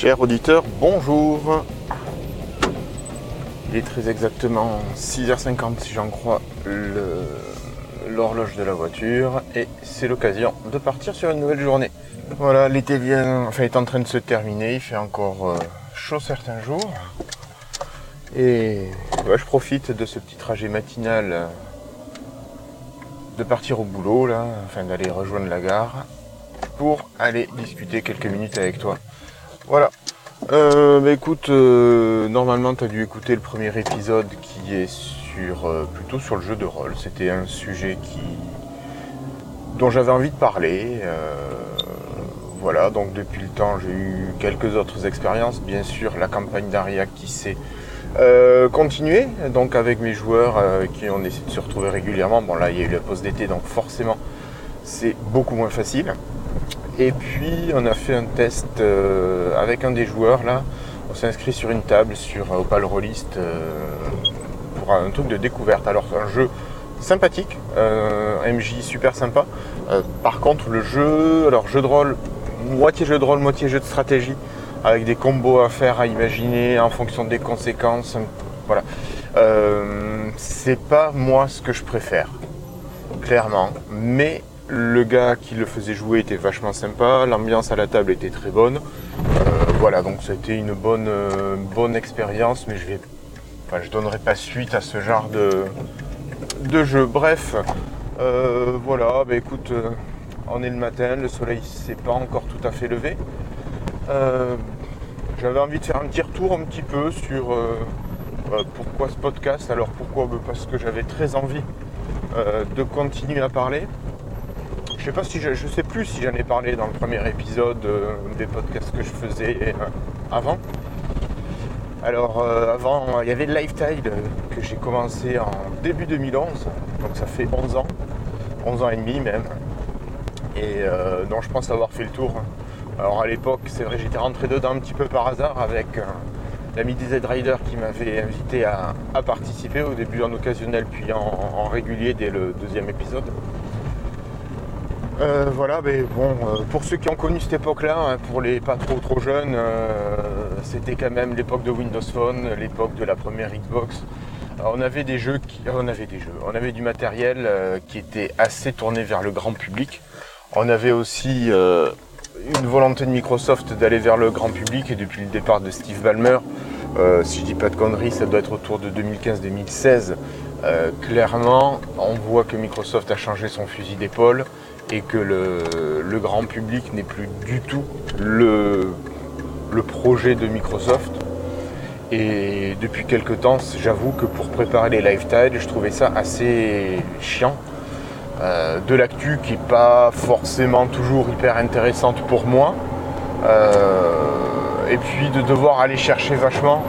Chers auditeurs, bonjour. Il est très exactement 6h50 si j'en crois l'horloge de la voiture et c'est l'occasion de partir sur une nouvelle journée. Voilà, l'été vient, enfin est en train de se terminer, il fait encore euh, chaud certains jours. Et je profite de ce petit trajet matinal euh, de partir au boulot là, d'aller rejoindre la gare pour aller discuter quelques minutes avec toi. Voilà, euh, bah écoute, euh, normalement tu as dû écouter le premier épisode qui est sur euh, plutôt sur le jeu de rôle. C'était un sujet qui dont j'avais envie de parler. voilà, donc depuis le temps j'ai eu quelques autres expériences. Bien sûr la campagne d'Ariac qui s'est continuée, donc avec mes joueurs qui ont essayé de se retrouver régulièrement. Bon là il y a eu la pause d'été donc forcément c'est beaucoup moins facile. Et puis on a fait un test euh, avec un des joueurs là. On s'est inscrit sur une table sur Opal Rollist euh, pour un truc de découverte. Alors un jeu sympathique, un MJ super sympa. Euh, par contre le jeu, alors jeu de rôle, moitié jeu de rôle, moitié jeu de stratégie, avec des combos à faire, à imaginer en fonction des conséquences. Voilà. c'est pas moi ce que je préfère, clairement. Mais le gars qui le faisait jouer était vachement sympa, l'ambiance à la table était très bonne. Euh, voilà, donc ça a été une bonne, euh, bonne expérience, mais je vais, enfin, je donnerai pas suite à ce genre de, de jeu. Bref, euh, voilà, bah écoute, on est le matin, le soleil s'est pas encore tout à fait levé. J'avais envie de faire un petit retour un petit peu sur pourquoi ce podcast. Alors pourquoi? Parce que j'avais très envie de continuer à parler. Je sais pas si je, sais plus si j'en ai parlé dans le premier épisode euh, des podcasts que je faisais euh, avant. Alors euh, avant, il y avait Lifetide que j'ai commencé en début 2011, donc ça fait 11 ans, 11 ans et demi même, et dont je pense avoir fait le tour. Alors à l'époque, c'est vrai, j'étais rentré dedans un petit peu par hasard avec l'ami des Z-Rider qui m'avait invité à, participer au début en occasionnel puis en régulier dès le deuxième épisode. Euh, voilà, mais bon, euh, pour ceux qui ont connu cette époque-là, hein, pour les pas trop trop jeunes, euh, c'était quand même l'époque de Windows Phone, l'époque de la première Xbox. on avait des jeux on avait du matériel qui était assez tourné vers le grand public. On avait aussi une volonté de Microsoft d'aller vers le grand public et depuis le départ de Steve Ballmer, si je dis pas de conneries, ça doit être autour de 2015-2016. clairement, on voit que Microsoft a changé son fusil d'épaule et que le, grand public n'est plus du tout le, projet de Microsoft. Et depuis quelques temps, j'avoue que pour préparer les live je trouvais ça assez chiant. Euh, de l'actu qui n'est pas forcément toujours hyper intéressante pour moi. Euh, et puis de devoir aller chercher vachement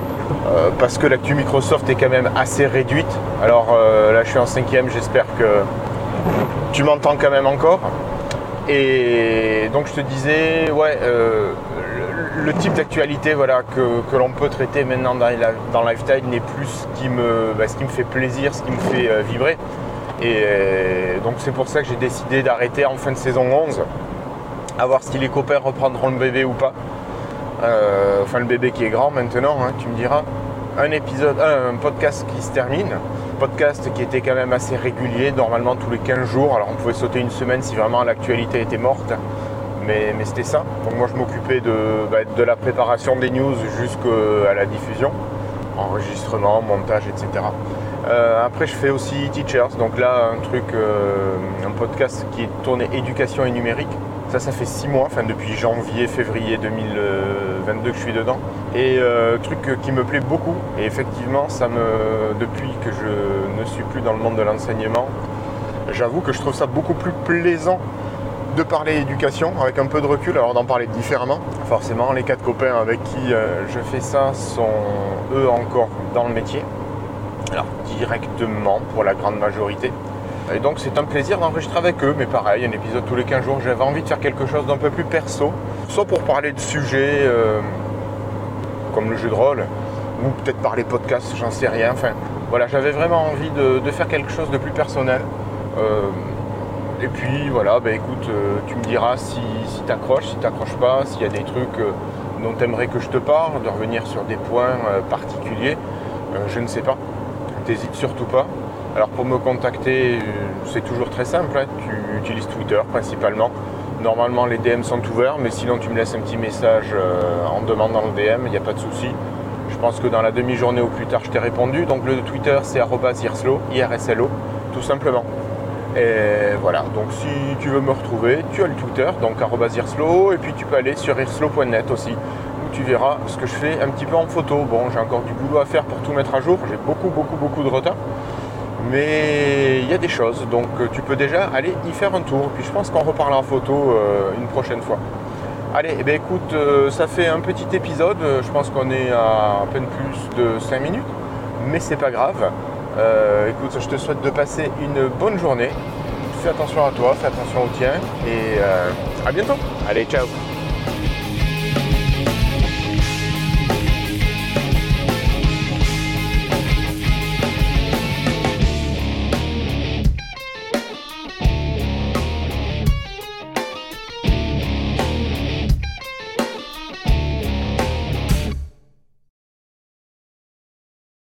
euh, parce que l'actu Microsoft est quand même assez réduite. Alors là je suis en cinquième, j'espère que tu m'entends quand même encore. Et donc je te disais, ouais, euh, le, type d'actualité voilà, que, l'on peut traiter maintenant dans, dans Lifetime n'est plus ce qui, me, bah, ce qui me fait plaisir, ce qui me fait euh, vibrer. Et euh, donc c'est pour ça que j'ai décidé d'arrêter en fin de saison 11, à voir si les copains reprendront le bébé ou pas. enfin le bébé qui est grand maintenant, hein, tu me diras. Un épisode, un podcast qui se termine podcast qui était quand même assez régulier, normalement tous les 15 jours. Alors on pouvait sauter une semaine si vraiment l'actualité était morte, mais, c'était ça. Donc moi je m'occupais de, bah, de la préparation des news jusqu'à la diffusion, enregistrement, montage, etc. Euh, après je fais aussi Teachers, donc là un truc, euh, un podcast qui est tourné éducation et numérique. Ça, ça fait six mois, enfin depuis janvier, février 2022 que je suis dedans. Et euh, truc qui me plaît beaucoup. Et effectivement, ça me, depuis que je ne suis plus dans le monde de l'enseignement, j'avoue que je trouve ça beaucoup plus plaisant de parler éducation avec un peu de recul, alors d'en parler différemment. Forcément, les quatre copains avec qui euh, je fais ça sont eux encore dans le métier. Alors directement pour la grande majorité. Et donc c'est un plaisir d'enregistrer avec eux, mais pareil, un épisode tous les 15 jours, j'avais envie de faire quelque chose d'un peu plus perso, soit pour parler de sujets euh, comme le jeu de rôle, ou peut-être parler podcast, j'en sais rien. Enfin, voilà, j'avais vraiment envie de, faire quelque chose de plus personnel. Euh, et puis voilà, bah écoute, euh, tu me diras si, si t'accroches, si t'accroches pas, s'il y a des trucs dont tu aimerais que je te parle, de revenir sur des points particuliers, je ne sais pas. T'hésites surtout pas. Alors pour me contacter, c'est toujours très simple. Hein. Tu utilises Twitter principalement. Normalement les DM sont ouverts, mais sinon tu me laisses un petit message en demandant le DM, il n'y a pas de souci. Je pense que dans la demi-journée ou plus tard, je t'ai répondu. Donc le Twitter, c'est irslo, IRSLO, tout simplement. Et voilà, donc si tu veux me retrouver, tu as le Twitter, donc irslo, et puis tu peux aller sur irslo.net aussi, où tu verras ce que je fais un petit peu en photo. Bon, j'ai encore du boulot à faire pour tout mettre à jour, j'ai beaucoup, beaucoup, beaucoup de retard. Mais il y a des choses, donc tu peux déjà aller y faire un tour. Puis je pense qu'on reparlera en photo euh, une prochaine fois. Allez, eh bien, écoute, euh, ça fait un petit épisode. Euh, je pense qu'on est à, peine plus de 5 minutes, mais c'est pas grave. Euh, écoute, je te souhaite de passer une bonne journée. Fais attention à toi, fais attention au tien et à bientôt. Allez, ciao